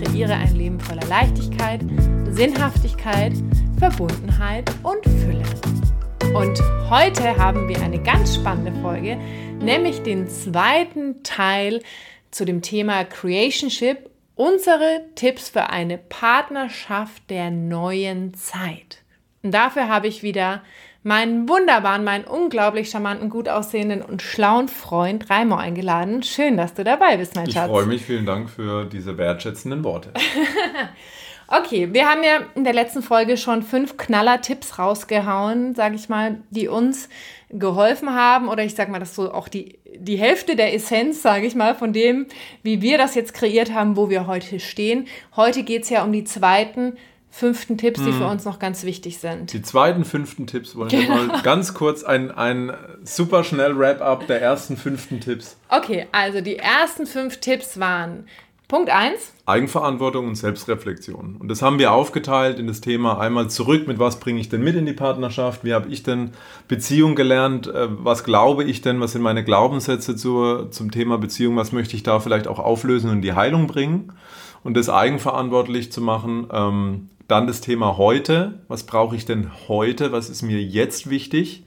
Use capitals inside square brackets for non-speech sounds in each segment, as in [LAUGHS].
kreiere ein Leben voller Leichtigkeit, Sinnhaftigkeit, Verbundenheit und Fülle. Und heute haben wir eine ganz spannende Folge, nämlich den zweiten Teil zu dem Thema Creationship, unsere Tipps für eine Partnerschaft der neuen Zeit. Und dafür habe ich wieder meinen wunderbaren, meinen unglaublich charmanten, gut aussehenden und schlauen Freund Raimo eingeladen. Schön, dass du dabei bist, mein ich Schatz. Ich freue mich, vielen Dank für diese wertschätzenden Worte. [LAUGHS] okay, wir haben ja in der letzten Folge schon fünf Knaller-Tipps rausgehauen, sage ich mal, die uns geholfen haben oder ich sage mal, das ist so auch die, die Hälfte der Essenz, sage ich mal, von dem, wie wir das jetzt kreiert haben, wo wir heute stehen. Heute geht es ja um die zweiten fünften Tipps, die für hm. uns noch ganz wichtig sind. Die zweiten fünften Tipps wollen genau. wir mal ganz kurz ein, ein super schnell Wrap-up der ersten fünften Tipps. Okay, also die ersten fünf Tipps waren Punkt 1. Eigenverantwortung und Selbstreflexion. Und das haben wir aufgeteilt in das Thema einmal zurück, mit was bringe ich denn mit in die Partnerschaft, wie habe ich denn Beziehung gelernt, äh, was glaube ich denn, was sind meine Glaubenssätze zur, zum Thema Beziehung, was möchte ich da vielleicht auch auflösen und in die Heilung bringen und das eigenverantwortlich zu machen, ähm, dann das Thema heute. Was brauche ich denn heute? Was ist mir jetzt wichtig?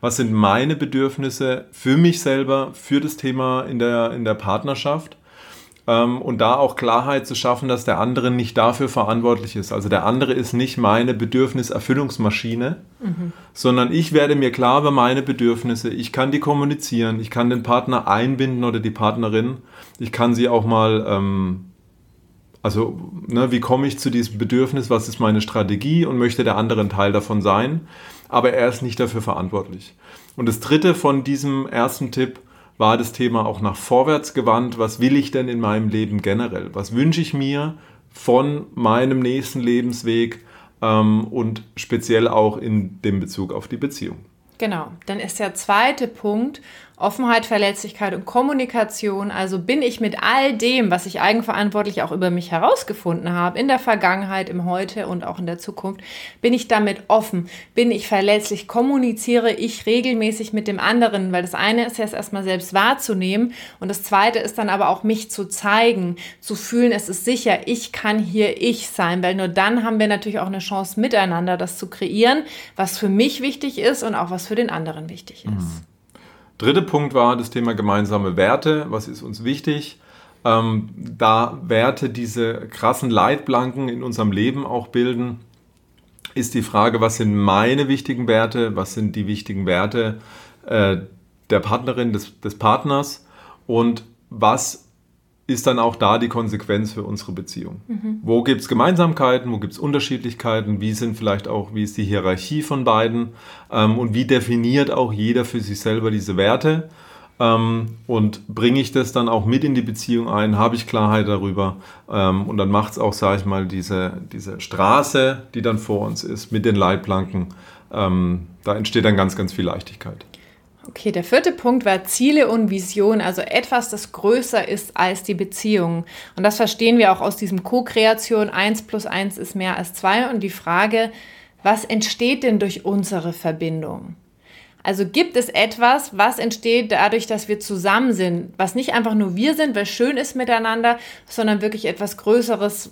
Was sind meine Bedürfnisse für mich selber, für das Thema in der, in der Partnerschaft? Ähm, und da auch Klarheit zu schaffen, dass der andere nicht dafür verantwortlich ist. Also der andere ist nicht meine Bedürfniserfüllungsmaschine, mhm. sondern ich werde mir klar über meine Bedürfnisse. Ich kann die kommunizieren, ich kann den Partner einbinden oder die Partnerin. Ich kann sie auch mal ähm, also, ne, wie komme ich zu diesem Bedürfnis? Was ist meine Strategie? Und möchte der andere ein Teil davon sein? Aber er ist nicht dafür verantwortlich. Und das dritte von diesem ersten Tipp war das Thema auch nach vorwärts gewandt. Was will ich denn in meinem Leben generell? Was wünsche ich mir von meinem nächsten Lebensweg ähm, und speziell auch in dem Bezug auf die Beziehung? Genau, dann ist der zweite Punkt, Offenheit, Verletzlichkeit und Kommunikation. Also bin ich mit all dem, was ich eigenverantwortlich auch über mich herausgefunden habe, in der Vergangenheit, im Heute und auch in der Zukunft, bin ich damit offen, bin ich verletzlich, kommuniziere ich regelmäßig mit dem anderen, weil das eine ist ja erstmal selbst wahrzunehmen und das zweite ist dann aber auch mich zu zeigen, zu fühlen, es ist sicher, ich kann hier ich sein, weil nur dann haben wir natürlich auch eine Chance miteinander das zu kreieren, was für mich wichtig ist und auch was für den anderen wichtig ist. Mhm. Dritter Punkt war das Thema gemeinsame Werte. Was ist uns wichtig? Ähm, da Werte diese krassen Leitplanken in unserem Leben auch bilden, ist die Frage, was sind meine wichtigen Werte, was sind die wichtigen Werte äh, der Partnerin, des, des Partners und was ist dann auch da die Konsequenz für unsere Beziehung. Mhm. Wo gibt es Gemeinsamkeiten, wo gibt es Unterschiedlichkeiten, wie sind vielleicht auch, wie ist die Hierarchie von beiden ähm, und wie definiert auch jeder für sich selber diese Werte ähm, und bringe ich das dann auch mit in die Beziehung ein, habe ich Klarheit darüber ähm, und dann macht es auch, sage ich mal, diese, diese Straße, die dann vor uns ist, mit den Leitplanken, ähm, da entsteht dann ganz, ganz viel Leichtigkeit. Okay, der vierte Punkt war Ziele und Vision, also etwas, das größer ist als die Beziehung. Und das verstehen wir auch aus diesem Co-Kreation. Eins plus eins ist mehr als zwei. Und die Frage, was entsteht denn durch unsere Verbindung? Also gibt es etwas, was entsteht dadurch, dass wir zusammen sind, was nicht einfach nur wir sind, weil schön ist miteinander, sondern wirklich etwas Größeres,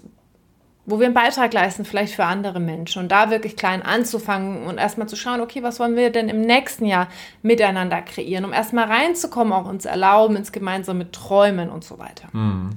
wo wir einen Beitrag leisten, vielleicht für andere Menschen. Und da wirklich klein anzufangen und erstmal zu schauen, okay, was wollen wir denn im nächsten Jahr miteinander kreieren, um erstmal reinzukommen, auch uns erlauben, ins gemeinsame Träumen und so weiter. Mhm.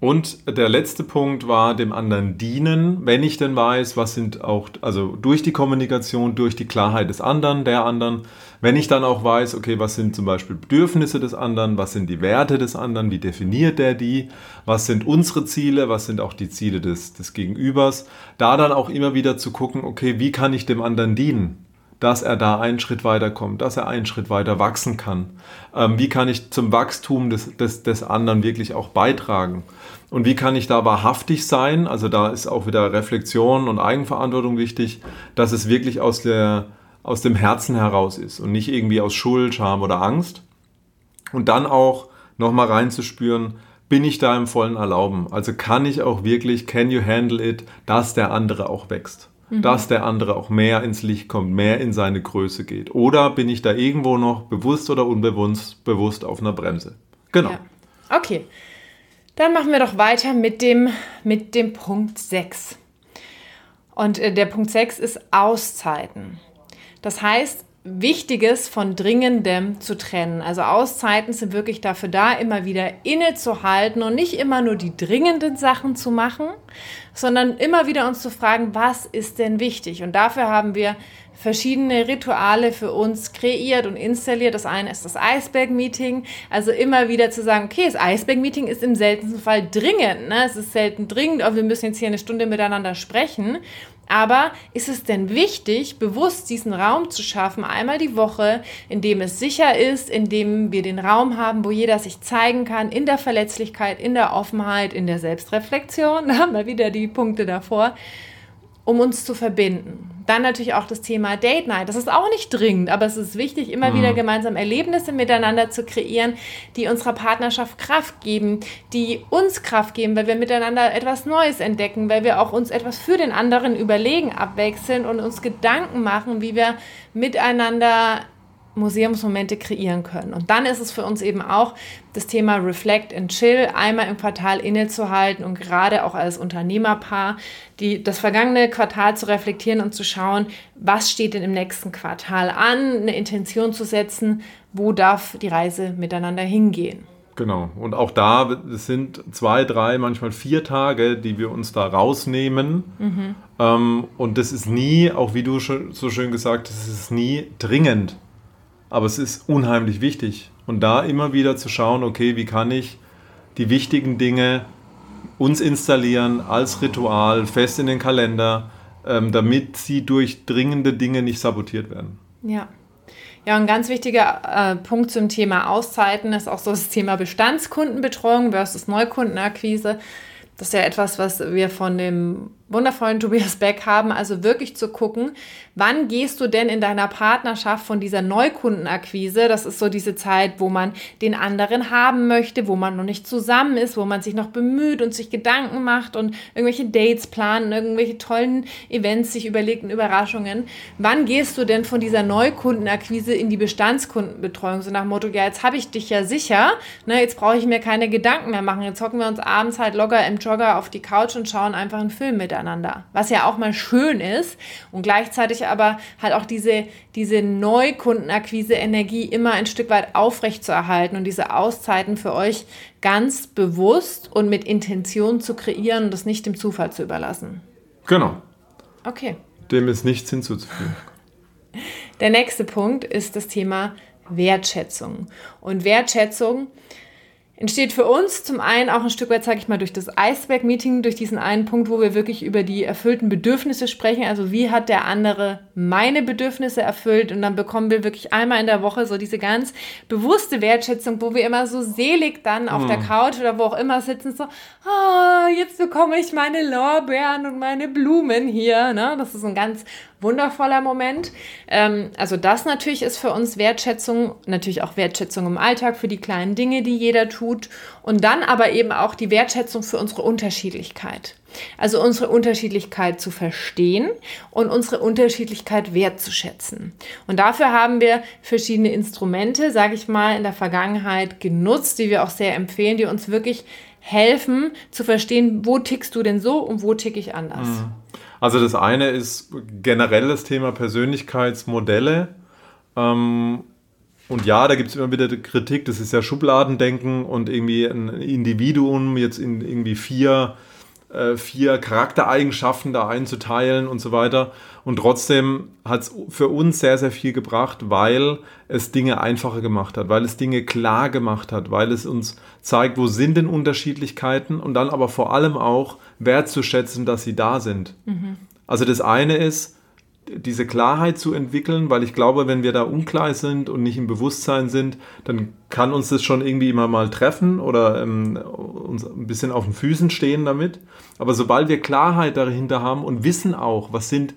Und der letzte Punkt war dem anderen dienen, wenn ich denn weiß, was sind auch, also durch die Kommunikation, durch die Klarheit des anderen, der anderen, wenn ich dann auch weiß, okay, was sind zum Beispiel Bedürfnisse des anderen, was sind die Werte des anderen, wie definiert der die, was sind unsere Ziele, was sind auch die Ziele des, des Gegenübers, da dann auch immer wieder zu gucken, okay, wie kann ich dem anderen dienen? Dass er da einen Schritt weiter kommt, dass er einen Schritt weiter wachsen kann. Ähm, wie kann ich zum Wachstum des, des, des anderen wirklich auch beitragen? Und wie kann ich da wahrhaftig sein? Also da ist auch wieder Reflexion und Eigenverantwortung wichtig, dass es wirklich aus, der, aus dem Herzen heraus ist und nicht irgendwie aus Schuld, Scham oder Angst. Und dann auch nochmal reinzuspüren, bin ich da im vollen Erlauben? Also kann ich auch wirklich, can you handle it, dass der andere auch wächst? Mhm. Dass der andere auch mehr ins Licht kommt, mehr in seine Größe geht. Oder bin ich da irgendwo noch bewusst oder unbewusst bewusst auf einer Bremse? Genau. Ja. Okay. Dann machen wir doch weiter mit dem, mit dem Punkt 6. Und äh, der Punkt 6 ist Auszeiten. Das heißt, Wichtiges von Dringendem zu trennen. Also Auszeiten sind wirklich dafür da, immer wieder innezuhalten und nicht immer nur die dringenden Sachen zu machen, sondern immer wieder uns zu fragen, was ist denn wichtig? Und dafür haben wir verschiedene Rituale für uns kreiert und installiert. Das eine ist das Eisberg-Meeting. Also immer wieder zu sagen, okay, das Eisberg-Meeting ist im seltensten Fall dringend. Ne? Es ist selten dringend, aber wir müssen jetzt hier eine Stunde miteinander sprechen. Aber ist es denn wichtig, bewusst diesen Raum zu schaffen, einmal die Woche, in dem es sicher ist, in dem wir den Raum haben, wo jeder sich zeigen kann, in der Verletzlichkeit, in der Offenheit, in der Selbstreflexion, da [LAUGHS] haben wir wieder die Punkte davor, um uns zu verbinden. Dann natürlich auch das Thema Date Night. Das ist auch nicht dringend, aber es ist wichtig, immer mhm. wieder gemeinsam Erlebnisse miteinander zu kreieren, die unserer Partnerschaft Kraft geben, die uns Kraft geben, weil wir miteinander etwas Neues entdecken, weil wir auch uns etwas für den anderen überlegen, abwechseln und uns Gedanken machen, wie wir miteinander Museumsmomente kreieren können. Und dann ist es für uns eben auch das Thema Reflect and Chill, einmal im Quartal innezuhalten und gerade auch als Unternehmerpaar die, das vergangene Quartal zu reflektieren und zu schauen, was steht denn im nächsten Quartal an, eine Intention zu setzen, wo darf die Reise miteinander hingehen. Genau. Und auch da sind zwei, drei, manchmal vier Tage, die wir uns da rausnehmen. Mhm. Ähm, und das ist nie, auch wie du so schön gesagt hast, es ist nie dringend. Aber es ist unheimlich wichtig. Und da immer wieder zu schauen, okay, wie kann ich die wichtigen Dinge uns installieren als Ritual, fest in den Kalender, ähm, damit sie durch dringende Dinge nicht sabotiert werden. Ja. Ja, ein ganz wichtiger äh, Punkt zum Thema Auszeiten ist auch so das Thema Bestandskundenbetreuung versus Neukundenakquise. Das ist ja etwas, was wir von dem wundervollen Tobias Beck haben, also wirklich zu gucken, wann gehst du denn in deiner Partnerschaft von dieser Neukundenakquise, das ist so diese Zeit, wo man den anderen haben möchte, wo man noch nicht zusammen ist, wo man sich noch bemüht und sich Gedanken macht und irgendwelche Dates planen, irgendwelche tollen Events sich überlegt und Überraschungen. Wann gehst du denn von dieser Neukundenakquise in die Bestandskundenbetreuung, so nach dem Motto, ja, jetzt habe ich dich ja sicher, ne, jetzt brauche ich mir keine Gedanken mehr machen, jetzt hocken wir uns abends halt locker im Jogger auf die Couch und schauen einfach einen Film mit miteinander. Was ja auch mal schön ist und gleichzeitig aber halt auch diese, diese Neukundenakquise-Energie immer ein Stück weit aufrecht zu erhalten und diese Auszeiten für euch ganz bewusst und mit Intention zu kreieren und das nicht dem Zufall zu überlassen. Genau. Okay. Dem ist nichts hinzuzufügen. Der nächste Punkt ist das Thema Wertschätzung. Und Wertschätzung entsteht für uns zum einen auch ein Stück weit, sage ich mal, durch das Eisberg-Meeting, durch diesen einen Punkt, wo wir wirklich über die erfüllten Bedürfnisse sprechen. Also wie hat der andere meine Bedürfnisse erfüllt? Und dann bekommen wir wirklich einmal in der Woche so diese ganz bewusste Wertschätzung, wo wir immer so selig dann auf mhm. der Couch oder wo auch immer sitzen, so, oh, jetzt bekomme ich meine Lorbeeren und meine Blumen hier. Ne? Das ist ein ganz wundervoller Moment. Ähm, also das natürlich ist für uns Wertschätzung, natürlich auch Wertschätzung im Alltag für die kleinen Dinge, die jeder tut. Und dann aber eben auch die Wertschätzung für unsere Unterschiedlichkeit. Also unsere Unterschiedlichkeit zu verstehen und unsere Unterschiedlichkeit wertzuschätzen. Und dafür haben wir verschiedene Instrumente, sage ich mal, in der Vergangenheit genutzt, die wir auch sehr empfehlen, die uns wirklich helfen zu verstehen, wo tickst du denn so und wo tick ich anders. Mhm. Also das eine ist generell das Thema Persönlichkeitsmodelle. Ähm, und ja, da gibt es immer wieder Kritik, das ist ja Schubladendenken und irgendwie ein Individuum jetzt in irgendwie vier vier Charaktereigenschaften da einzuteilen und so weiter. Und trotzdem hat es für uns sehr, sehr viel gebracht, weil es Dinge einfacher gemacht hat, weil es Dinge klar gemacht hat, weil es uns zeigt, wo sind denn Unterschiedlichkeiten und dann aber vor allem auch wertzuschätzen, dass sie da sind. Mhm. Also das eine ist, diese Klarheit zu entwickeln, weil ich glaube, wenn wir da unklar sind und nicht im Bewusstsein sind, dann kann uns das schon irgendwie immer mal treffen oder ähm, uns ein bisschen auf den Füßen stehen damit. Aber sobald wir Klarheit dahinter haben und wissen auch, was sind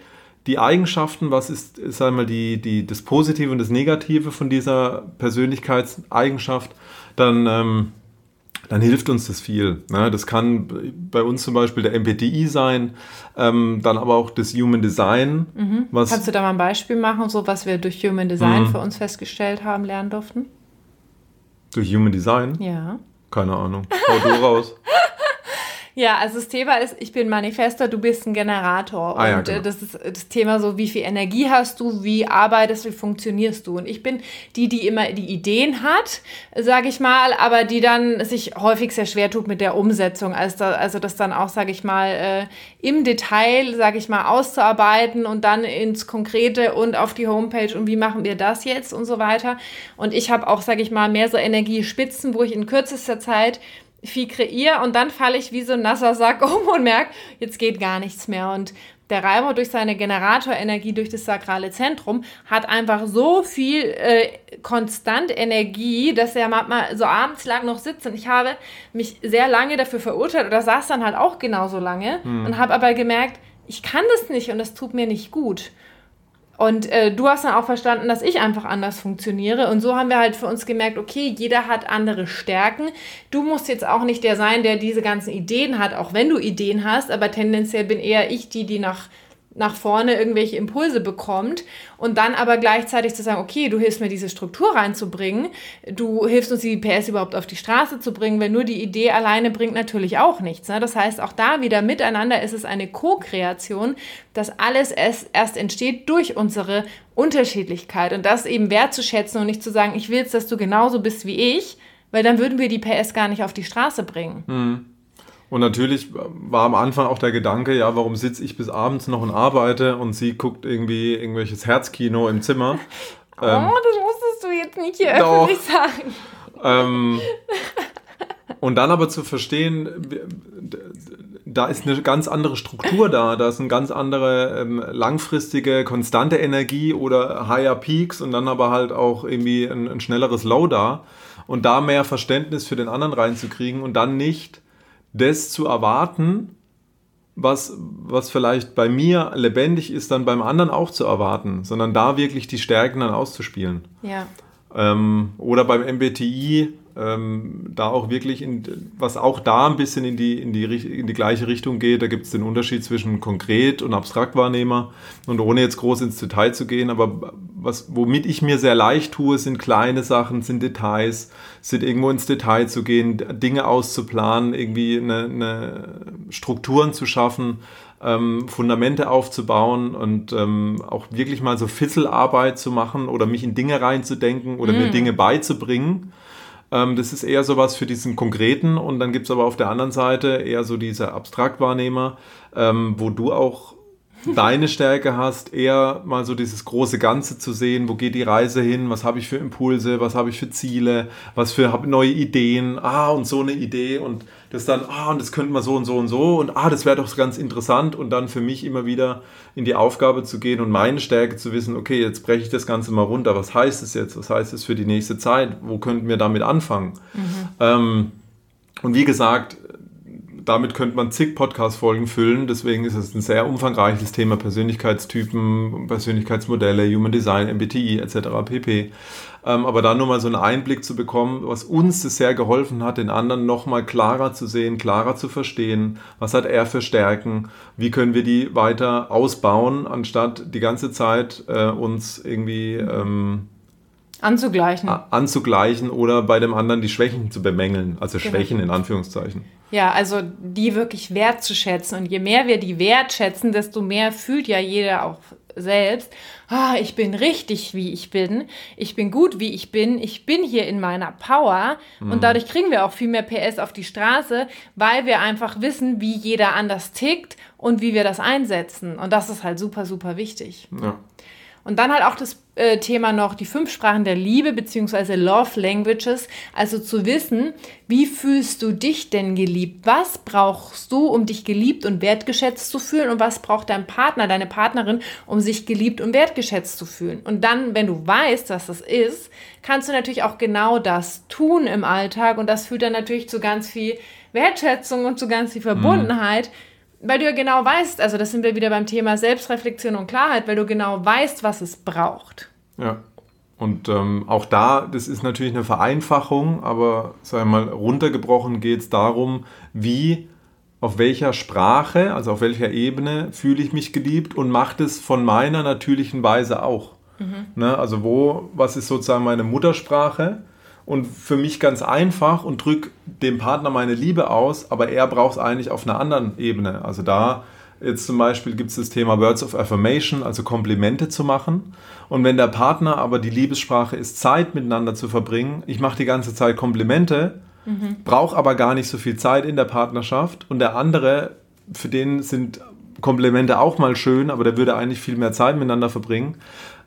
die Eigenschaften, was ist, sagen wir, die, die, das Positive und das Negative von dieser Persönlichkeitseigenschaft, dann, ähm, dann hilft uns das viel. Ne? Das kann bei uns zum Beispiel der MPTI sein, ähm, dann aber auch das Human Design. Mhm. Kannst du da mal ein Beispiel machen, so was wir durch Human Design mhm. für uns festgestellt haben, lernen durften? Durch Human Design? Ja. Keine Ahnung. Hau du raus. [LAUGHS] Ja, also das Thema ist, ich bin Manifester, du bist ein Generator. Ah, ja, und äh, genau. das ist das Thema so, wie viel Energie hast du, wie arbeitest, wie funktionierst du. Und ich bin die, die immer die Ideen hat, sage ich mal, aber die dann sich häufig sehr schwer tut mit der Umsetzung. Also, also das dann auch, sage ich mal, äh, im Detail, sage ich mal, auszuarbeiten und dann ins Konkrete und auf die Homepage und wie machen wir das jetzt und so weiter. Und ich habe auch, sage ich mal, mehr so Energiespitzen, wo ich in kürzester Zeit viel kreiere und dann falle ich wie so ein nasser Sack [LAUGHS] um und merke, jetzt geht gar nichts mehr. Und der Reimer durch seine Generatorenergie, durch das sakrale Zentrum, hat einfach so viel äh, konstant Energie, dass er manchmal so abends lang noch sitzt. Und ich habe mich sehr lange dafür verurteilt oder saß dann halt auch genauso lange Hm. und habe aber gemerkt, ich kann das nicht und das tut mir nicht gut. Und äh, du hast dann auch verstanden, dass ich einfach anders funktioniere. Und so haben wir halt für uns gemerkt, okay, jeder hat andere Stärken. Du musst jetzt auch nicht der sein, der diese ganzen Ideen hat, auch wenn du Ideen hast, aber tendenziell bin eher ich die, die nach nach vorne irgendwelche Impulse bekommt und dann aber gleichzeitig zu sagen, okay, du hilfst mir diese Struktur reinzubringen, du hilfst uns die PS überhaupt auf die Straße zu bringen, weil nur die Idee alleine bringt natürlich auch nichts. Ne? Das heißt, auch da wieder miteinander ist es eine Co-Kreation, dass alles erst, entsteht durch unsere Unterschiedlichkeit und das eben wertzuschätzen und nicht zu sagen, ich will jetzt, dass du genauso bist wie ich, weil dann würden wir die PS gar nicht auf die Straße bringen. Und natürlich war am Anfang auch der Gedanke, ja, warum sitze ich bis abends noch und arbeite und sie guckt irgendwie irgendwelches Herzkino im Zimmer. [LAUGHS] oh, das musstest du jetzt nicht hier doch. öffentlich sagen. Ähm, und dann aber zu verstehen, da ist eine ganz andere Struktur da, da ist eine ganz andere ähm, langfristige, konstante Energie oder higher Peaks und dann aber halt auch irgendwie ein, ein schnelleres Low da und da mehr Verständnis für den anderen reinzukriegen und dann nicht das zu erwarten, was, was vielleicht bei mir lebendig ist, dann beim anderen auch zu erwarten, sondern da wirklich die Stärken dann auszuspielen. Ja. Ähm, oder beim MBTI ähm, da auch wirklich, in, was auch da ein bisschen in die, in die, in die gleiche Richtung geht, da gibt es den Unterschied zwischen konkret und Abstraktwahrnehmer und ohne jetzt groß ins Detail zu gehen, aber was, womit ich mir sehr leicht tue, sind kleine Sachen, sind Details, sind irgendwo ins Detail zu gehen, Dinge auszuplanen, irgendwie eine, eine Strukturen zu schaffen, ähm, Fundamente aufzubauen und ähm, auch wirklich mal so Fisselarbeit zu machen oder mich in Dinge reinzudenken oder mir Dinge beizubringen. Ähm, das ist eher sowas für diesen Konkreten und dann gibt es aber auf der anderen Seite eher so diese Abstraktwahrnehmer, ähm, wo du auch deine Stärke hast, eher mal so dieses große Ganze zu sehen, wo geht die Reise hin, was habe ich für Impulse, was habe ich für Ziele, was für habe neue Ideen, ah und so eine Idee und das dann, ah und das könnte man so und so und so und ah, das wäre doch ganz interessant und dann für mich immer wieder in die Aufgabe zu gehen und meine Stärke zu wissen, okay, jetzt breche ich das Ganze mal runter, was heißt es jetzt, was heißt es für die nächste Zeit, wo könnten wir damit anfangen? Ähm, und wie gesagt, damit könnte man zig Podcast-Folgen füllen. Deswegen ist es ein sehr umfangreiches Thema Persönlichkeitstypen, Persönlichkeitsmodelle, Human Design, MBTI etc. pp. Ähm, aber da nur mal so einen Einblick zu bekommen, was uns das sehr geholfen hat, den anderen nochmal klarer zu sehen, klarer zu verstehen. Was hat er für Stärken? Wie können wir die weiter ausbauen, anstatt die ganze Zeit äh, uns irgendwie ähm, Anzugleichen. anzugleichen oder bei dem anderen die Schwächen zu bemängeln. Also Genau. Schwächen in Anführungszeichen. Ja, also die wirklich wertzuschätzen. Und je mehr wir die wertschätzen, desto mehr fühlt ja jeder auch selbst, ah, ich bin richtig, wie ich bin, ich bin gut, wie ich bin, ich bin hier in meiner Power. Und dadurch kriegen wir auch viel mehr PS auf die Straße, weil wir einfach wissen, wie jeder anders tickt und wie wir das einsetzen. Und das ist halt super, super wichtig. Ja. Und dann halt auch das äh, Thema noch die fünf Sprachen der Liebe beziehungsweise Love Languages. Also zu wissen, wie fühlst du dich denn geliebt? Was brauchst du, um dich geliebt und wertgeschätzt zu fühlen? Und was braucht dein Partner, deine Partnerin, um sich geliebt und wertgeschätzt zu fühlen? Und dann, wenn du weißt, was das ist, kannst du natürlich auch genau das tun im Alltag. Und das führt dann natürlich zu ganz viel Wertschätzung und zu ganz viel Verbundenheit. Mhm weil du ja genau weißt, also das sind wir wieder beim Thema Selbstreflexion und Klarheit, weil du genau weißt, was es braucht. Ja. Und ähm, auch da, das ist natürlich eine Vereinfachung, aber sagen wir mal, runtergebrochen geht es darum, wie, auf welcher Sprache, also auf welcher Ebene fühle ich mich geliebt und macht es von meiner natürlichen Weise auch. Mhm. Ne? Also wo, was ist sozusagen meine Muttersprache? Und für mich ganz einfach und drücke dem Partner meine Liebe aus, aber er braucht es eigentlich auf einer anderen Ebene. Also da jetzt zum Beispiel gibt es das Thema Words of Affirmation, also Komplimente zu machen. Und wenn der Partner aber die Liebessprache ist, Zeit miteinander zu verbringen, ich mache die ganze Zeit Komplimente, mhm. brauche aber gar nicht so viel Zeit in der Partnerschaft und der andere, für den sind Komplimente auch mal schön, aber der würde eigentlich viel mehr Zeit miteinander verbringen,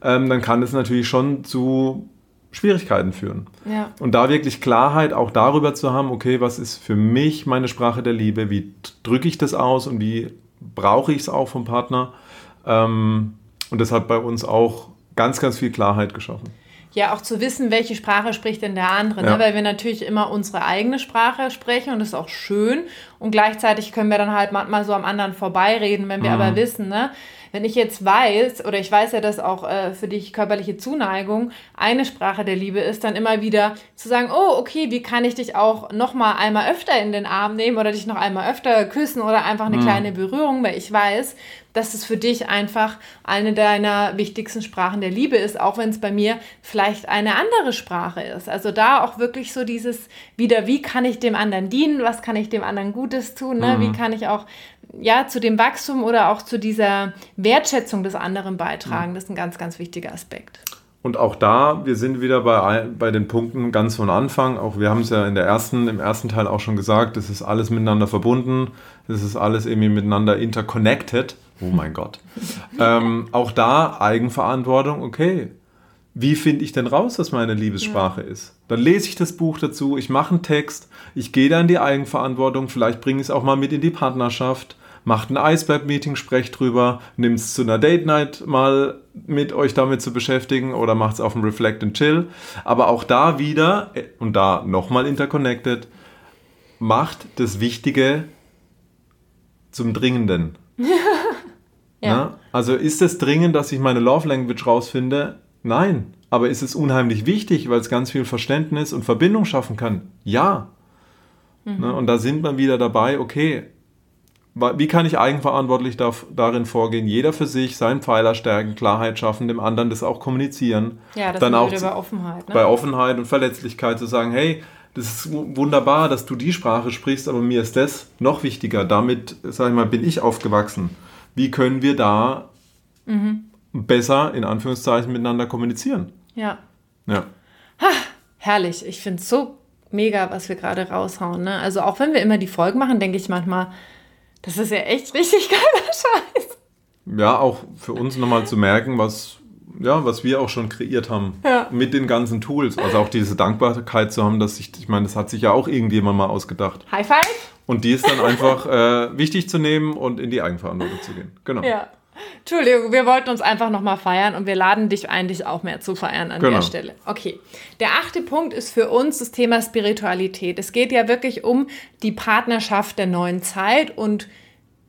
ähm, dann kann es natürlich schon zu Schwierigkeiten führen. Ja. Und da wirklich Klarheit auch darüber zu haben, okay, was ist für mich meine Sprache der Liebe, wie drücke ich das aus und wie brauche ich es auch vom Partner. Ähm, und das hat bei uns auch ganz, ganz viel Klarheit geschaffen. Ja, auch zu wissen, welche Sprache spricht denn der andere, ne? ja. ne? weil wir natürlich immer unsere eigene Sprache sprechen und das ist auch schön und gleichzeitig können wir dann halt manchmal so am anderen vorbeireden, wenn wir mhm. aber wissen, ne? Wenn ich jetzt weiß, oder ich weiß ja, dass auch äh, für dich körperliche Zuneigung eine Sprache der Liebe ist, dann immer wieder zu sagen, oh, okay, wie kann ich dich auch noch mal einmal öfter in den Arm nehmen oder dich noch einmal öfter küssen oder einfach eine mhm. kleine Berührung, weil ich weiß, dass es für dich einfach eine deiner wichtigsten Sprachen der Liebe ist, auch wenn es bei mir vielleicht eine andere Sprache ist. Also da auch wirklich so dieses wieder, wie kann ich dem anderen dienen, was kann ich dem anderen Gutes tun, ne? Mhm. wie kann ich auch ja, zu dem Wachstum oder auch zu dieser Wertschätzung des anderen beitragen. Das ist ein ganz, ganz wichtiger Aspekt. Und auch da, wir sind wieder bei, bei den Punkten ganz von Anfang. Auch wir haben es ja in der ersten, im ersten Teil auch schon gesagt, es ist alles miteinander verbunden, es ist alles irgendwie miteinander interconnected. Oh mein [LAUGHS] Gott. ähm, auch da Eigenverantwortung, okay. Wie finde ich denn raus, was meine Liebessprache ja. ist? Dann lese ich das Buch dazu, ich mache einen Text, ich gehe da in die Eigenverantwortung, vielleicht bringe ich es auch mal mit in die Partnerschaft macht ein Eisberg-Meeting, sprecht drüber, nimmt es zu einer Date-Night mal mit euch damit zu beschäftigen oder macht es auf dem Reflect and Chill. Aber auch da wieder, äh, und da nochmal interconnected, macht das Wichtige zum Dringenden. [LAUGHS] ja. Also ist es dringend, dass ich meine Love Language rausfinde? Nein. Aber ist es unheimlich wichtig, weil es ganz viel Verständnis und Verbindung schaffen kann? Ja. Mhm. Und da sind wir wieder dabei, okay, wie kann ich eigenverantwortlich darf, darin vorgehen, jeder für sich seinen Pfeiler stärken, Klarheit schaffen, dem anderen das auch kommunizieren. Ja, das dann auch bei Offenheit. Ne? Bei Offenheit und Verletzlichkeit zu sagen, hey, das ist wunderbar, dass du die Sprache sprichst, aber mir ist das noch wichtiger. Damit, sag ich mal, bin ich aufgewachsen. Wie können wir da mhm. besser, in Anführungszeichen, miteinander kommunizieren? Ja. Ja. Ha, herrlich. Ich finde es so mega, was wir gerade raushauen. Ne? Also auch wenn wir immer die Folgen machen, denke ich manchmal, das ist ja echt richtig geiler [LAUGHS] Scheiß. Ja, auch für uns nochmal zu merken, was, ja, was wir auch schon kreiert haben ja. mit den ganzen Tools. Also auch diese Dankbarkeit zu haben, dass ich, ich meine, das hat sich ja auch irgendjemand mal ausgedacht. High five! Und die ist dann einfach äh, wichtig zu nehmen und in die Eigenverantwortung zu gehen. Genau. Ja. Entschuldigung, wir wollten uns einfach nochmal feiern und wir laden dich ein, dich auch mehr zu feiern an genau. der Stelle. Okay. Der achte Punkt ist für uns das Thema Spiritualität. Es geht ja wirklich um die Partnerschaft der neuen Zeit und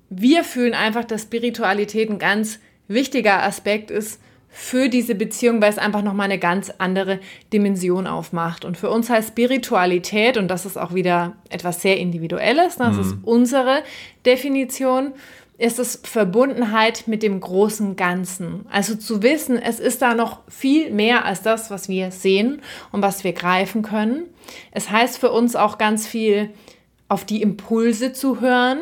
wir fühlen einfach, dass Spiritualität ein ganz wichtiger Aspekt ist für diese Beziehung, weil es einfach nochmal eine ganz andere Dimension aufmacht. Und für uns heißt Spiritualität, und das ist auch wieder etwas sehr Individuelles, das mhm. ist unsere Definition, ist es Verbundenheit mit dem großen Ganzen. Also zu wissen, es ist da noch viel mehr als das, was wir sehen und was wir greifen können. Es heißt für uns auch ganz viel, auf die Impulse zu hören,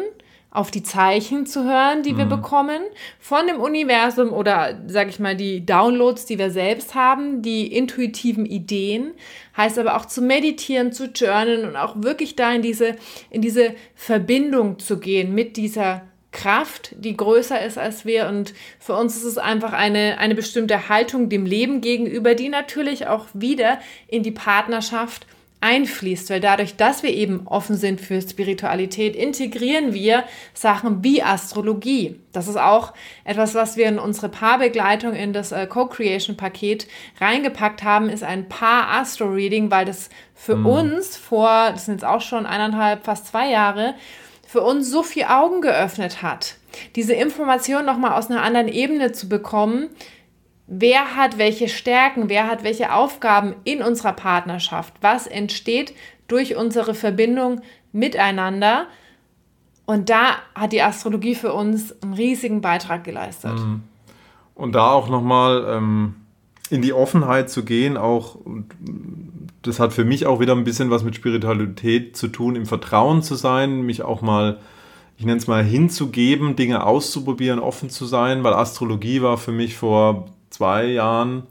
auf die Zeichen zu hören, die mhm. wir bekommen von dem Universum oder, sag ich mal, die Downloads, die wir selbst haben, die intuitiven Ideen. Heißt aber auch zu meditieren, zu journalen und auch wirklich da in diese, in diese Verbindung zu gehen mit dieser Kraft, die größer ist als wir. Und für uns ist es einfach eine, eine bestimmte Haltung dem Leben gegenüber, die natürlich auch wieder in die Partnerschaft einfließt, weil dadurch, dass wir eben offen sind für Spiritualität, integrieren wir Sachen wie Astrologie. Das ist auch etwas, was wir in unsere Paarbegleitung in das äh, Co-Creation-Paket reingepackt haben, ist ein Paar-Astro-Reading, weil das für mhm. uns vor, das sind jetzt auch schon eineinhalb, fast zwei Jahre, für uns so viel Augen geöffnet hat. Diese Information nochmal aus einer anderen Ebene zu bekommen, wer hat welche Stärken, wer hat welche Aufgaben in unserer Partnerschaft, was entsteht durch unsere Verbindung miteinander. Und da hat die Astrologie für uns einen riesigen Beitrag geleistet. Mhm. Und da auch nochmal ähm, in die Offenheit zu gehen, auch das hat für mich auch wieder ein bisschen was mit Spiritualität zu tun, im Vertrauen zu sein, mich auch mal, ich nenne es mal, hinzugeben, Dinge auszuprobieren, offen zu sein, weil Astrologie war für mich vor zwei Jahren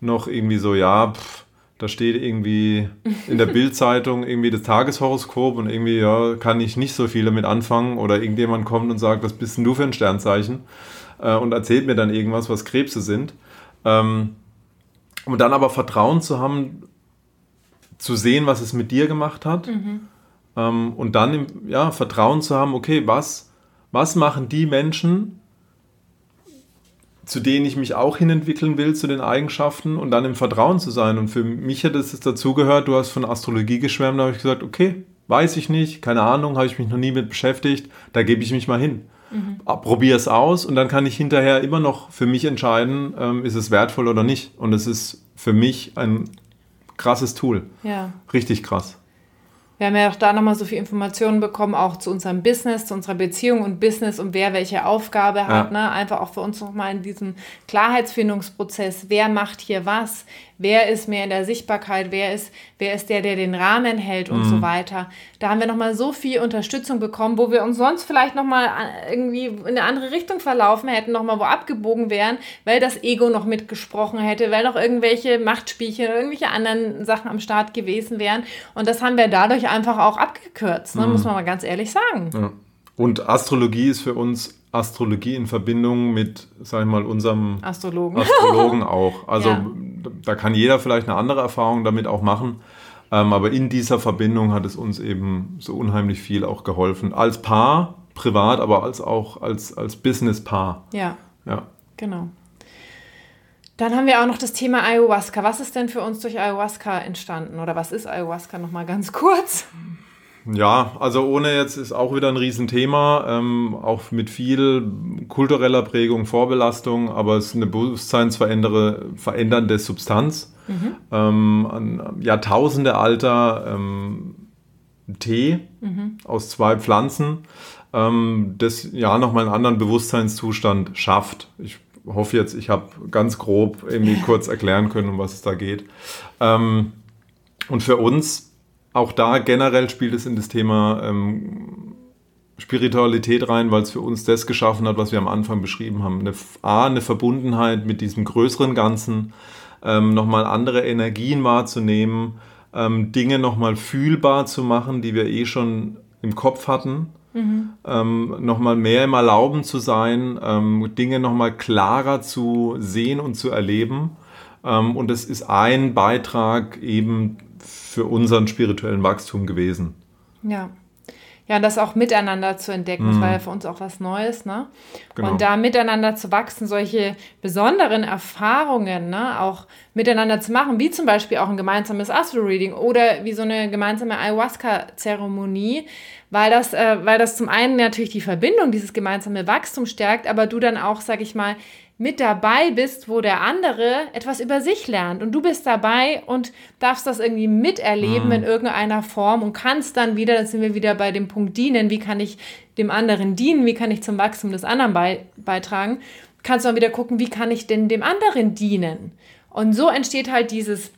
noch irgendwie so, ja, pff, da steht irgendwie in der [LAUGHS] Bildzeitung irgendwie das Tageshoroskop und irgendwie, ja, kann ich nicht so viel damit anfangen oder irgendjemand kommt und sagt, was bist denn du für ein Sternzeichen äh, und erzählt mir dann irgendwas, was Krebse sind. Ähm, und dann aber Vertrauen zu haben, zu sehen, was es mit dir gemacht hat mhm. ähm, und dann ja, Vertrauen zu haben, okay, was, was machen die Menschen, zu denen ich mich auch hinentwickeln will, zu den Eigenschaften und dann im Vertrauen zu sein. Und für mich hat es dazugehört, du hast von Astrologie geschwärmt, da habe ich gesagt, okay, weiß ich nicht, keine Ahnung, habe ich mich noch nie mit beschäftigt, da gebe ich mich mal hin. Mhm. Probiere es aus und dann kann ich hinterher immer noch für mich entscheiden, ähm, ist es wertvoll oder nicht. Und es ist für mich ein krasses Tool. Ja. Richtig krass. Wir haben ja auch da nochmal so viel Informationen bekommen, auch zu unserem Business, zu unserer Beziehung und Business und wer welche Aufgabe hat. Ja. Ne? Einfach auch für uns nochmal in diesem Klarheitsfindungsprozess, wer macht hier was, wer ist mehr in der Sichtbarkeit, wer ist, wer ist der, der den Rahmen hält und mhm. so weiter. Da haben wir nochmal so viel Unterstützung bekommen, wo wir uns sonst vielleicht nochmal äh, irgendwie in eine andere Richtung verlaufen hätten, nochmal wo abgebogen wären, weil das Ego noch mitgesprochen hätte, weil noch irgendwelche Machtspielchen oder irgendwelche anderen Sachen am Start gewesen wären. Und das haben wir dadurch einfach auch abgekürzt, ne? mhm. muss man mal ganz ehrlich sagen. Ja. Und Astrologie ist für uns Astrologie in Verbindung mit, sag ich mal, unserem Astrologen, Astrologen auch. [LAUGHS] Also ja. da kann jeder vielleicht eine andere Erfahrung damit auch machen. Ähm, aber in dieser Verbindung hat es uns eben so unheimlich viel auch geholfen. Als Paar, privat, aber als auch als, als Business-Paar. Ja. Ja. Genau. Dann haben wir auch noch das Thema Ayahuasca. Was ist denn für uns durch Ayahuasca entstanden? Oder was ist Ayahuasca nochmal ganz kurz? Ja, also ohne jetzt ist auch wieder ein Riesenthema, ähm, auch mit viel kultureller Prägung, Vorbelastung, aber es ist eine bewusstseinsverändernde Substanz. Mhm. Ähm, ein Jahrtausende alter ähm, Tee mhm. aus zwei Pflanzen, ähm, das ja nochmal einen anderen Bewusstseinszustand schafft. Ich hoffe jetzt, ich habe ganz grob irgendwie [LAUGHS] kurz erklären können, um was es da geht. Ähm, und für uns auch da generell spielt es in das Thema ähm, Spiritualität rein, weil es für uns das geschaffen hat, was wir am Anfang beschrieben haben. Eine, A, eine Verbundenheit mit diesem größeren Ganzen, ähm, nochmal andere Energien wahrzunehmen, ähm, Dinge nochmal fühlbar zu machen, die wir eh schon im Kopf hatten. Mhm. Ähm, nochmal mehr im Erlauben zu sein, ähm, Dinge nochmal klarer zu sehen und zu erleben. Ähm, und es ist ein Beitrag eben für unseren spirituellen Wachstum gewesen. Ja. Ja, das auch miteinander zu entdecken, mhm. das war ja für uns auch was Neues, ne? Genau. Und da miteinander zu wachsen, solche besonderen Erfahrungen, ne, auch miteinander zu machen, wie zum Beispiel auch ein gemeinsames Astro-Reading oder wie so eine gemeinsame Ayahuasca-Zeremonie, weil das, äh, weil das zum einen natürlich die Verbindung, dieses gemeinsame Wachstum stärkt, aber du dann auch, sag ich mal, mit dabei bist, wo der andere etwas über sich lernt und du bist dabei und darfst das irgendwie miterleben mhm. in irgendeiner Form und kannst dann wieder, dann sind wir wieder bei dem Punkt dienen, wie kann ich dem anderen dienen, wie kann ich zum Wachstum des anderen bei, beitragen, kannst du dann wieder gucken, wie kann ich denn dem anderen dienen. Und so entsteht halt dieses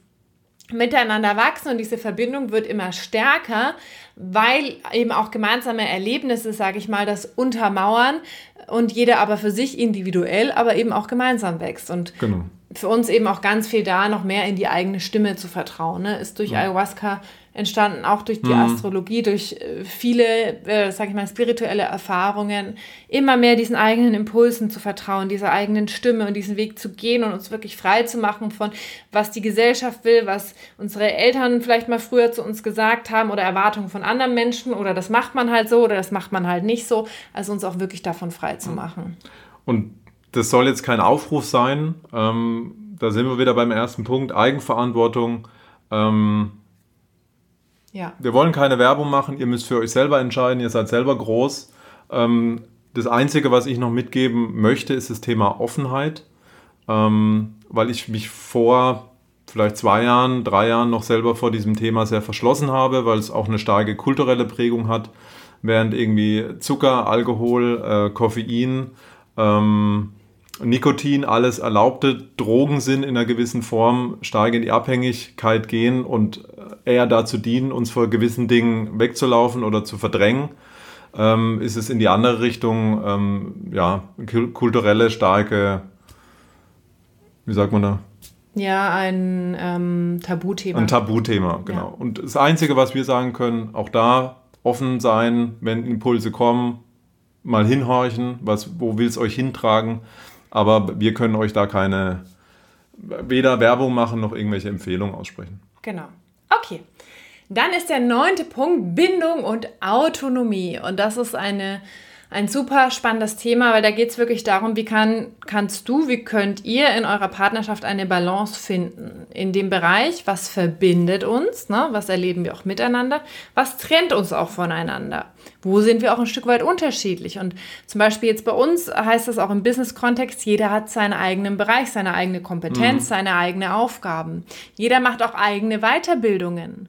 miteinander wachsen und diese Verbindung wird immer stärker, weil eben auch gemeinsame Erlebnisse, sage ich mal, das untermauern und jeder aber für sich individuell, aber eben auch gemeinsam wächst. Und genau. Für uns eben auch ganz viel da, noch mehr in die eigene Stimme zu vertrauen. Ne? Ist durch ja. Ayahuasca entstanden, auch durch die mhm. Astrologie, durch äh, viele, äh, sag ich mal, spirituelle Erfahrungen, immer mehr diesen eigenen Impulsen zu vertrauen, dieser eigenen Stimme und diesen Weg zu gehen und uns wirklich frei zu machen von, was die Gesellschaft will, was unsere Eltern vielleicht mal früher zu uns gesagt haben oder Erwartungen von anderen Menschen oder das macht man halt so oder das macht man halt nicht so. Also uns auch wirklich davon frei zu machen. Und das soll jetzt kein Aufruf sein. Ähm, da sind wir wieder beim ersten Punkt, Eigenverantwortung. Ähm, ja. Wir wollen keine Werbung machen, ihr müsst für euch selber entscheiden, ihr seid selber groß. Ähm, das Einzige, was ich noch mitgeben möchte, ist das Thema Offenheit, ähm, weil ich mich vor vielleicht zwei Jahren, drei Jahren noch selber vor diesem Thema sehr verschlossen habe, weil es auch eine starke kulturelle Prägung hat, während irgendwie Zucker, Alkohol, äh, Koffein, ähm, Nikotin alles erlaubte Drogen sind in einer gewissen Form, stark in die Abhängigkeit gehen und eher dazu dienen, uns vor gewissen Dingen wegzulaufen oder zu verdrängen, ähm, ist es in die andere Richtung, ähm, ja, kulturelle, starke, wie sagt man da? Ja, ein ähm, Tabuthema. Ein Tabuthema, genau. Ja. Und das Einzige, was wir sagen können, auch da offen sein, wenn Impulse kommen, mal hinhorchen, was, wo will es euch hintragen aber wir können euch da keine, weder Werbung machen noch irgendwelche Empfehlungen aussprechen. Genau. Okay. Dann ist der neunte Punkt Bindung und Autonomie. Und das ist eine ein super spannendes Thema, weil da geht es wirklich darum, wie kann, kannst du, wie könnt ihr in eurer Partnerschaft eine Balance finden in dem Bereich, was verbindet uns, ne? was erleben wir auch miteinander, was trennt uns auch voneinander, wo sind wir auch ein Stück weit unterschiedlich. Und zum Beispiel jetzt bei uns heißt das auch im Business-Kontext, jeder hat seinen eigenen Bereich, seine eigene Kompetenz, mhm. seine eigenen Aufgaben. Jeder macht auch eigene Weiterbildungen.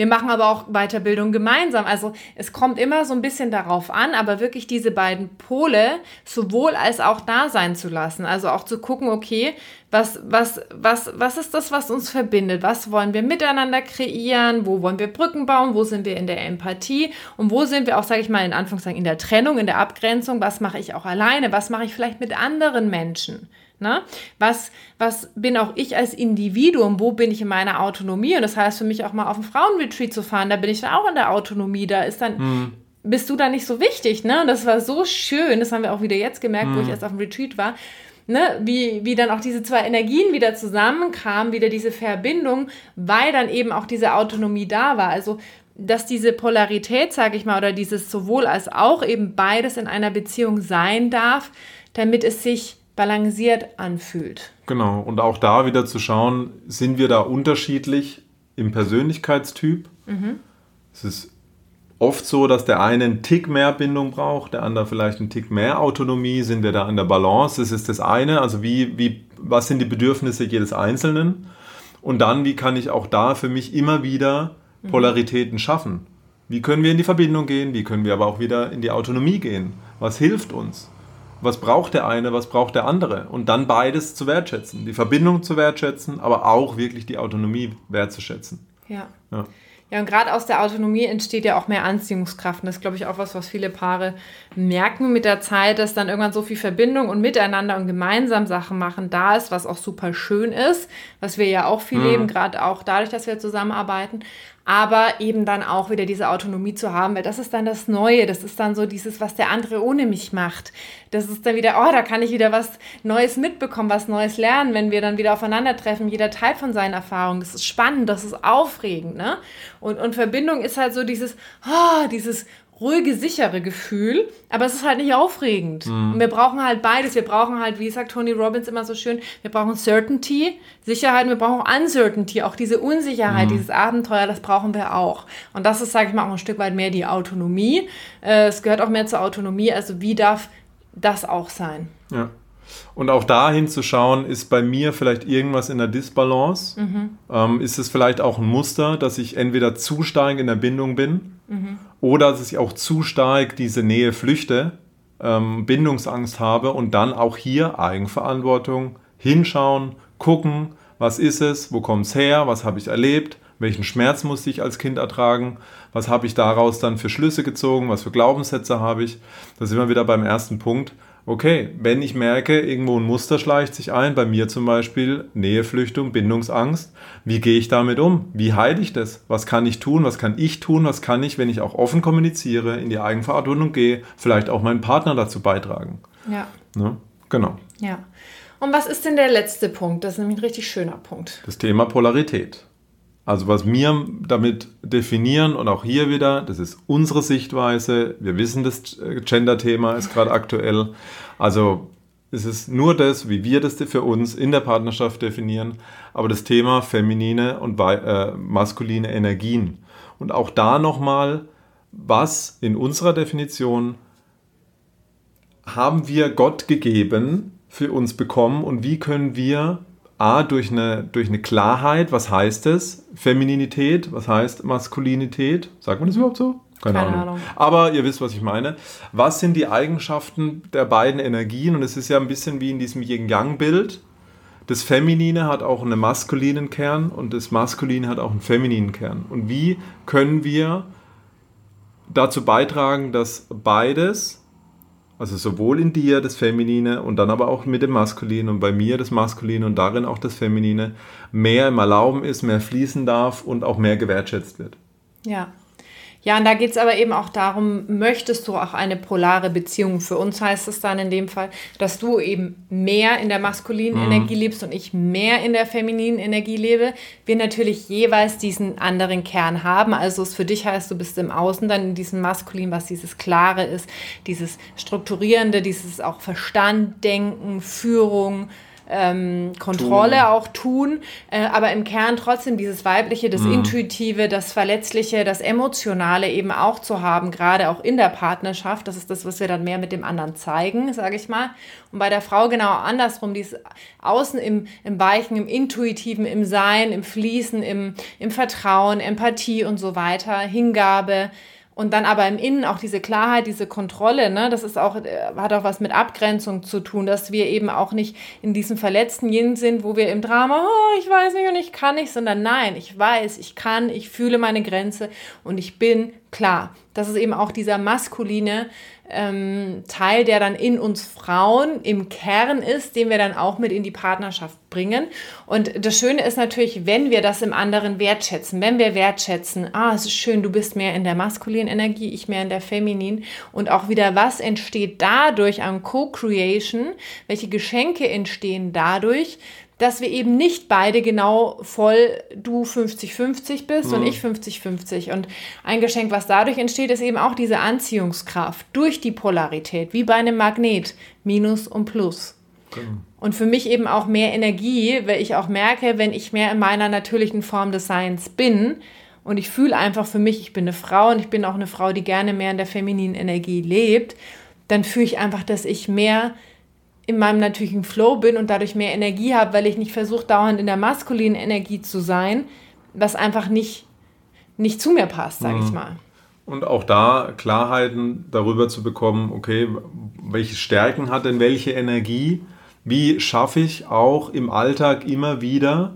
Wir machen aber auch Weiterbildung gemeinsam. Also es kommt immer so ein bisschen darauf an, aber wirklich diese beiden Pole sowohl als auch da sein zu lassen. Also auch zu gucken, okay, was, was, was, was ist das, was uns verbindet? Was wollen wir miteinander kreieren? Wo wollen wir Brücken bauen? Wo sind wir in der Empathie? Und wo sind wir auch, sage ich mal, in Anführungszeichen in der Trennung, in der Abgrenzung? Was mache ich auch alleine? Was mache ich vielleicht mit anderen Menschen? Ne? Was, was bin auch ich als Individuum? Wo bin ich in meiner Autonomie? Und das heißt für mich auch mal auf ein Frauenretreat zu fahren, da bin ich dann auch in der Autonomie. Da ist dann, hm. bist du da nicht so wichtig, ne? Und das war so schön, das haben wir auch wieder jetzt gemerkt, hm. wo ich hm. erst auf dem Retreat war. Ne, wie, wie dann auch diese zwei Energien wieder zusammenkamen, wieder diese Verbindung, weil dann eben auch diese Autonomie da war. Also, dass diese Polarität, sage ich mal, oder dieses sowohl als auch eben beides in einer Beziehung sein darf, damit es sich balanciert anfühlt. Genau, und auch da wieder zu schauen, sind wir da unterschiedlich im Persönlichkeitstyp? Mhm. Es ist oft so, dass der eine einen Tick mehr Bindung braucht, der andere vielleicht einen Tick mehr Autonomie. Sind wir da in der Balance? Das ist das eine. Also wie, wie, was sind die Bedürfnisse jedes Einzelnen? Und dann, wie kann ich auch da für mich immer wieder mhm. Polaritäten schaffen? Wie können wir in die Verbindung gehen? Wie können wir aber auch wieder in die Autonomie gehen? Was hilft uns? Was braucht der eine, was braucht der andere und dann beides zu wertschätzen, die Verbindung zu wertschätzen, aber auch wirklich die Autonomie wertzuschätzen. Ja. Ja, ja und gerade aus der Autonomie entsteht ja auch mehr Anziehungskraft. Und das ist, glaube ich, auch was, was viele Paare merken mit der Zeit, dass dann irgendwann so viel Verbindung und miteinander und gemeinsam Sachen machen da ist, was auch super schön ist, was wir ja auch viel mhm. leben, gerade auch dadurch, dass wir zusammenarbeiten aber eben dann auch wieder diese Autonomie zu haben, weil das ist dann das Neue, das ist dann so dieses, was der andere ohne mich macht. Das ist dann wieder, oh, da kann ich wieder was Neues mitbekommen, was Neues lernen, wenn wir dann wieder aufeinandertreffen, jeder teilt von seinen Erfahrungen. Das ist spannend, das ist aufregend, ne? Und, und Verbindung ist halt so dieses, oh, dieses ruhige, sichere Gefühl, aber es ist halt nicht aufregend. Mhm. Und wir brauchen halt beides. Wir brauchen halt, wie sagt Tony Robbins immer so schön, wir brauchen Certainty, Sicherheit, und wir brauchen auch Uncertainty, auch diese Unsicherheit, mhm. dieses Abenteuer, das brauchen wir auch. Und das ist, sage ich mal, auch ein Stück weit mehr die Autonomie. Äh, es gehört auch mehr zur Autonomie. Also wie darf das auch sein? Ja. Und auch da hinzuschauen, ist bei mir vielleicht irgendwas in der Disbalance? Mhm. Ähm, ist es vielleicht auch ein Muster, dass ich entweder zu stark in der Bindung bin mhm. Oder dass ich auch zu stark diese Nähe flüchte, ähm, Bindungsangst habe und dann auch hier Eigenverantwortung, hinschauen, gucken, was ist es, wo kommt es her, was habe ich erlebt, welchen Schmerz musste ich als Kind ertragen, was habe ich daraus dann für Schlüsse gezogen, was für Glaubenssätze habe ich. Da sind wir wieder beim ersten Punkt okay, wenn ich merke, irgendwo ein Muster schleicht sich ein, bei mir zum Beispiel Näheflüchtung, Bindungsangst, wie gehe ich damit um? Wie heile ich das? Was kann ich tun? Was kann ich tun? Was kann ich, wenn ich auch offen kommuniziere, in die Eigenverantwortung gehe, vielleicht auch meinen Partner dazu beitragen? Ja. Ne? Genau. Ja. Und was ist denn der letzte Punkt? Das ist nämlich ein richtig schöner Punkt. Das Thema Polarität. Also was wir damit definieren und auch hier wieder, das ist unsere Sichtweise. Wir wissen, das Gender-Thema ist gerade aktuell. Also es ist nur das, wie wir das für uns in der Partnerschaft definieren, aber das Thema feminine und äh, maskuline Energien. Und auch da nochmal, was in unserer Definition haben wir Gott gegeben, für uns bekommen und wie können wir A, durch eine, durch eine Klarheit, was heißt es? Femininität, was heißt Maskulinität? Sagt man das überhaupt so? Keine, Keine Ahnung. Ahnung. Aber ihr wisst, was ich meine. Was sind die Eigenschaften der beiden Energien? Und es ist ja ein bisschen wie in diesem Yin-Yang-Bild. Das Feminine hat auch einen maskulinen Kern und das Maskuline hat auch einen femininen Kern. Und wie können wir dazu beitragen, dass beides also sowohl in dir das Feminine und dann aber auch mit dem Maskulinen und bei mir das Maskuline und darin auch das Feminine mehr im Erlauben ist, mehr fließen darf und auch mehr gewertschätzt wird. Ja. Ja, und da geht es aber eben auch darum, möchtest du auch eine polare Beziehung? Für uns heißt es dann in dem Fall, dass du eben mehr in der maskulinen mhm. Energie lebst und ich mehr in der femininen Energie lebe. Wir natürlich jeweils diesen anderen Kern haben. Also es für dich heißt, du bist im Außen dann in diesem Maskulin, was dieses Klare ist, dieses Strukturierende, dieses auch Verstand, Denken, Führung, ähm, Kontrolle tun. auch tun, äh, aber im Kern trotzdem dieses Weibliche, das mhm. Intuitive, das Verletzliche, das Emotionale eben auch zu haben, gerade auch in der Partnerschaft. Das ist das, was wir dann mehr mit dem anderen zeigen, sage ich mal. Und bei der Frau genau andersrum, dieses Außen im, im Weichen, im Intuitiven, im Sein, im Fließen, im, im Vertrauen, Empathie und so weiter, Hingabe. Und dann aber im Innen auch diese Klarheit, diese Kontrolle, ne, das ist auch, äh, hat auch was mit Abgrenzung zu tun, dass wir eben auch nicht in diesem verletzten Yin sind, wo wir im Drama, oh, ich weiß nicht und ich kann nicht, sondern nein, ich weiß, ich kann, ich fühle meine Grenze und ich bin klar. Das ist eben auch dieser maskuline ähm, Teil, der dann in uns Frauen im Kern ist, den wir dann auch mit in die Partnerschaft bringen. Und das Schöne ist natürlich, wenn wir das im anderen wertschätzen, wenn wir wertschätzen, ah, es ist schön, du bist mehr in der maskulinen Energie, ich mehr in der femininen. Und auch wieder, was entsteht dadurch an Co-Creation, welche Geschenke entstehen dadurch, dass wir eben nicht beide genau voll du 50-50 bist mhm. und ich 50-50. Und ein Geschenk, was dadurch entsteht, ist eben auch diese Anziehungskraft durch die Polarität, wie bei einem Magnet, Minus und Plus. Genau. Und für mich eben auch mehr Energie, weil ich auch merke, wenn ich mehr in meiner natürlichen Form des Seins bin, und ich fühle einfach für mich, ich bin eine Frau und ich bin auch eine Frau, die gerne mehr in der femininen Energie lebt, dann fühle ich einfach, dass ich mehr in meinem natürlichen Flow bin und dadurch mehr Energie habe, weil ich nicht versuche, dauernd in der maskulinen Energie zu sein, was einfach nicht, nicht zu mir passt, sage mhm. ich mal. Und auch da Klarheiten darüber zu bekommen, okay, welche Stärken hat denn welche Energie? Wie schaffe ich auch im Alltag immer wieder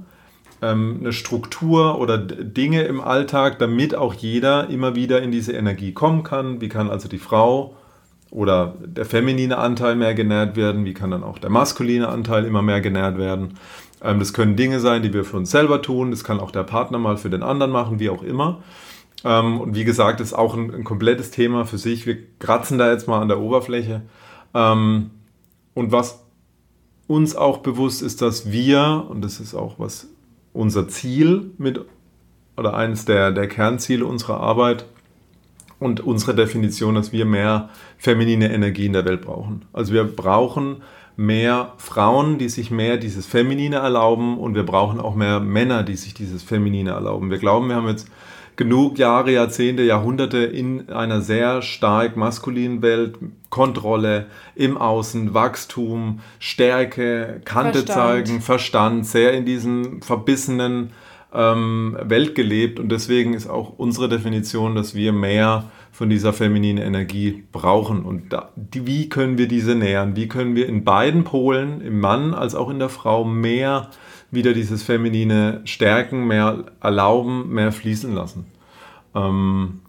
ähm, eine Struktur oder Dinge im Alltag, damit auch jeder immer wieder in diese Energie kommen kann? Wie kann also die Frau oder der feminine Anteil mehr genährt werden, wie kann dann auch der maskuline Anteil immer mehr genährt werden. Ähm, das können Dinge sein, die wir für uns selber tun, das kann auch der Partner mal für den anderen machen, wie auch immer. Ähm, und wie gesagt, ist auch ein, ein, komplettes Thema für sich. Wir kratzen da jetzt mal an der Oberfläche. Ähm, und was uns auch bewusst ist, dass wir, und das ist auch was unser Ziel mit, oder eines der, der Kernziele unserer Arbeit, und unsere Definition, dass wir mehr feminine Energie in der Welt brauchen. Also wir brauchen mehr Frauen, die sich mehr dieses Feminine erlauben und wir brauchen auch mehr Männer, die sich dieses Feminine erlauben. Wir glauben, wir haben jetzt genug Jahre, Jahrzehnte, Jahrhunderte in einer sehr stark maskulinen Welt, Kontrolle im Außen, Wachstum, Stärke, Kante Verstand. zeigen, Verstand, sehr in diesem verbissenen ähm, Welt gelebt und deswegen ist auch unsere Definition, dass wir mehr von dieser femininen Energie brauchen. Und da, die, wie können wir diese nähern? Wie können wir in beiden Polen, im Mann als auch in der Frau, mehr wieder dieses Feminine stärken, mehr erlauben, mehr fließen lassen? Ähm,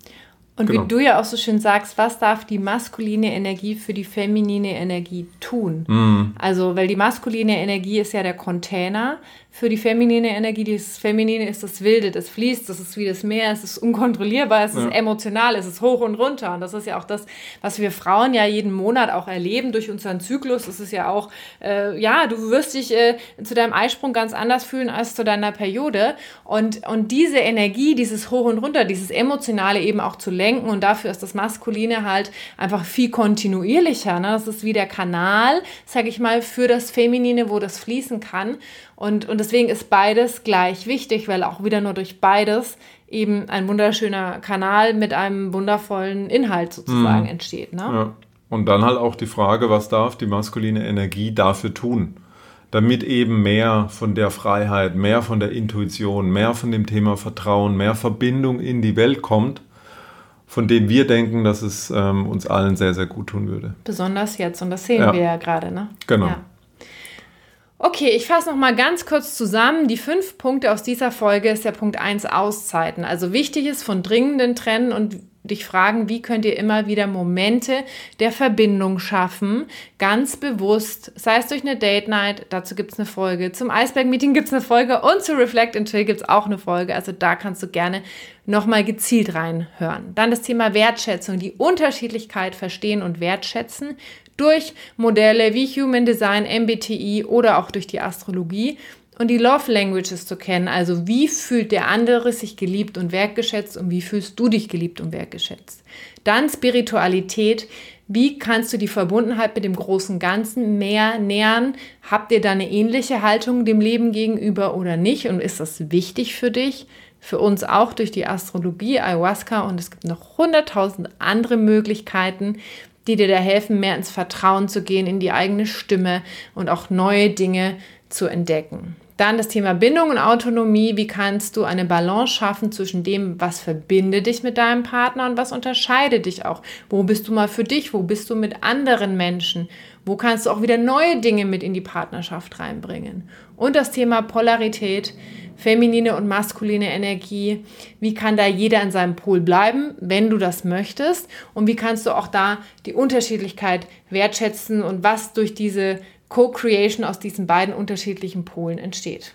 Und genau. wie du ja auch so schön sagst, was darf die maskuline Energie für die feminine Energie tun? Mhm. Also, weil die maskuline Energie ist ja der Container für die feminine Energie. Das Feminine ist das Wilde, das fließt, das ist wie das Meer, es ist unkontrollierbar, es ja. ist emotional, es ist hoch und runter. Und das ist ja auch das, was wir Frauen ja jeden Monat auch erleben durch unseren Zyklus. Es ist ja auch, äh, ja, du wirst dich äh, zu deinem Eisprung ganz anders fühlen als zu deiner Periode. Und, und diese Energie, dieses Hoch und Runter, dieses Emotionale eben auch zu lenken. Und dafür ist das Maskuline halt einfach viel kontinuierlicher. Ne? Das ist wie der Kanal, sag ich mal, für das Feminine, wo das fließen kann. Und, und deswegen ist beides gleich wichtig, weil auch wieder nur durch beides eben ein wunderschöner Kanal mit einem wundervollen Inhalt sozusagen mhm. entsteht. Ne? Ja. Und dann halt auch die Frage, was darf die maskuline Energie dafür tun? Damit eben mehr von der Freiheit, mehr von der Intuition, mehr von dem Thema Vertrauen, mehr Verbindung in die Welt kommt, von dem wir denken, dass es ähm, uns allen sehr, sehr gut tun würde. Besonders jetzt, und das sehen ja. wir ja gerade. Ne? Genau. Ja. Okay, ich fasse noch mal ganz kurz zusammen. Die fünf Punkte aus dieser Folge ist der Punkt 1 Auszeiten. Also wichtig ist von dringenden trennen und dich fragen, wie könnt ihr immer wieder Momente der Verbindung schaffen, ganz bewusst, sei es durch eine Date Night, dazu gibt es eine Folge, zum Eisberg Meeting gibt es eine Folge und zu Reflect and Chill gibt es auch eine Folge, also da kannst du gerne nochmal gezielt reinhören. Dann das Thema Wertschätzung, die Unterschiedlichkeit verstehen und wertschätzen durch Modelle wie Human Design, MBTI oder auch durch die Astrologie und die Love Languages zu kennen. Also wie fühlt der andere sich geliebt und wertgeschätzt und wie fühlst du dich geliebt und wertgeschätzt. Dann Spiritualität. Wie kannst du die Verbundenheit mit dem großen Ganzen mehr nähern? Habt ihr da eine ähnliche Haltung dem Leben gegenüber oder nicht? Und ist das wichtig für dich? Für uns auch durch die Astrologie, Ayahuasca und es gibt noch hunderttausend andere Möglichkeiten, die dir da helfen, mehr ins Vertrauen zu gehen, in die eigene Stimme und auch neue Dinge zu entdecken. Dann das Thema Bindung und Autonomie. Wie kannst du eine Balance schaffen zwischen dem, was verbindet dich mit deinem Partner und was unterscheidet dich auch? Wo bist du mal für dich? Wo bist du mit anderen Menschen? Wo kannst du auch wieder neue Dinge mit in die Partnerschaft reinbringen? Und das Thema Polarität feminine und maskuline Energie. Wie kann da jeder in seinem Pol bleiben, wenn du das möchtest? Und wie kannst du auch da die Unterschiedlichkeit wertschätzen und was durch diese Co-Creation aus diesen beiden unterschiedlichen Polen entsteht?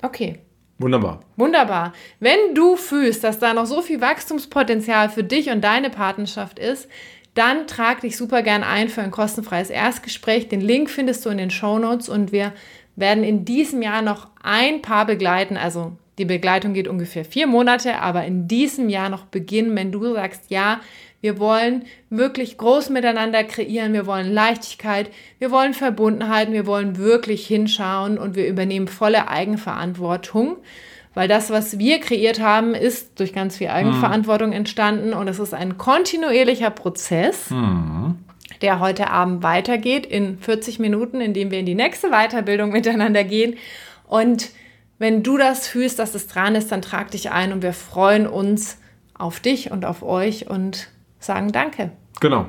Okay. Wunderbar. Wunderbar. Wenn du fühlst, dass da noch so viel Wachstumspotenzial für dich und deine Partnerschaft ist, dann trag dich super gern ein für ein kostenfreies Erstgespräch. Den Link findest du in den Show Notes und wir werden in diesem Jahr noch ein Paar begleiten. Also die Begleitung geht ungefähr vier Monate, aber in diesem Jahr noch beginnen, wenn du sagst, ja, wir wollen wirklich groß miteinander kreieren, wir wollen Leichtigkeit, wir wollen Verbundenheit, wir wollen wirklich hinschauen und wir übernehmen volle Eigenverantwortung. Weil das, was wir kreiert haben, ist durch ganz viel Eigenverantwortung entstanden und es ist ein kontinuierlicher Prozess. Mhm der heute Abend weitergeht in 40 Minuten, indem wir in die nächste Weiterbildung miteinander gehen. Und wenn du das fühlst, dass es dran ist, dann trag dich ein und wir freuen uns auf dich und auf euch und sagen Danke. Genau.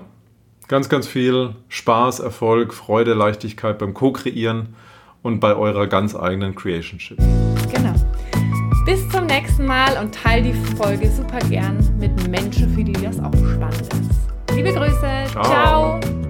Ganz, ganz viel Spaß, Erfolg, Freude, Leichtigkeit beim Co-Kreieren und bei eurer ganz eigenen Creationship. Genau. Bis zum nächsten Mal und teile die Folge super gern mit Menschen, für die das auch spannend ist. Liebe Grüße. Ciao. Ciao.